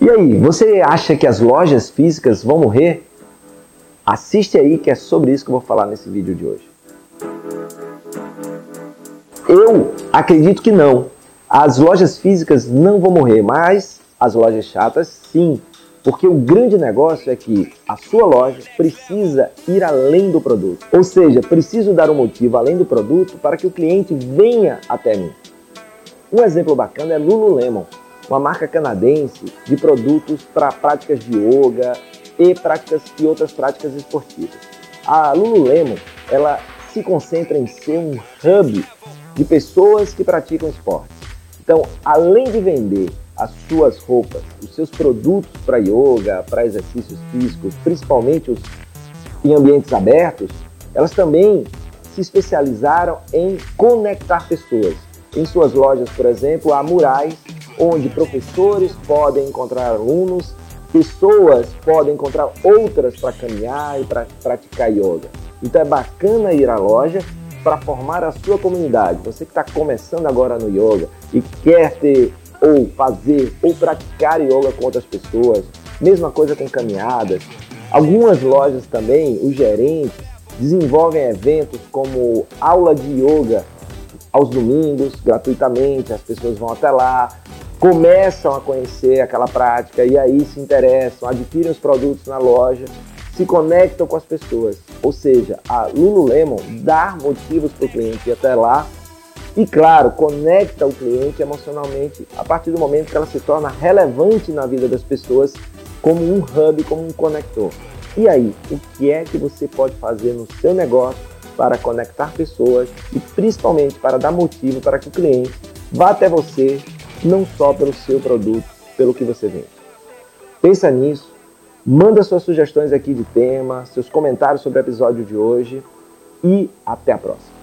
E aí, você acha que as lojas físicas vão morrer? Assiste aí que é sobre isso que eu vou falar nesse vídeo de hoje. Eu acredito que não. As lojas físicas não vão morrer, mas as lojas chatas sim. Porque o grande negócio é que a sua loja precisa ir além do produto. Ou seja, preciso dar um motivo além do produto para que o cliente venha até mim. Um exemplo bacana é Lululemon uma marca canadense de produtos para práticas de yoga e práticas e outras práticas esportivas. A Lululemon, ela se concentra em ser um hub de pessoas que praticam esporte. Então, além de vender as suas roupas, os seus produtos para yoga, para exercícios físicos, principalmente os em ambientes abertos, elas também se especializaram em conectar pessoas. Em suas lojas, por exemplo, há murais onde professores podem encontrar alunos, pessoas podem encontrar outras para caminhar e para praticar yoga. Então é bacana ir à loja para formar a sua comunidade. Você que está começando agora no yoga e quer ter ou fazer ou praticar yoga com outras pessoas, mesma coisa com caminhadas. Algumas lojas também, os gerentes desenvolvem eventos como aula de yoga aos domingos, gratuitamente, as pessoas vão até lá, começam a conhecer aquela prática e aí se interessam, adquirem os produtos na loja, se conectam com as pessoas. Ou seja, a Lululemon dá motivos para o cliente ir até lá e, claro, conecta o cliente emocionalmente a partir do momento que ela se torna relevante na vida das pessoas como um hub, como um conector. E aí, o que é que você pode fazer no seu negócio para conectar pessoas e principalmente para dar motivo para que o cliente vá até você não só pelo seu produto, pelo que você vende. Pensa nisso, manda suas sugestões aqui de tema, seus comentários sobre o episódio de hoje e até a próxima.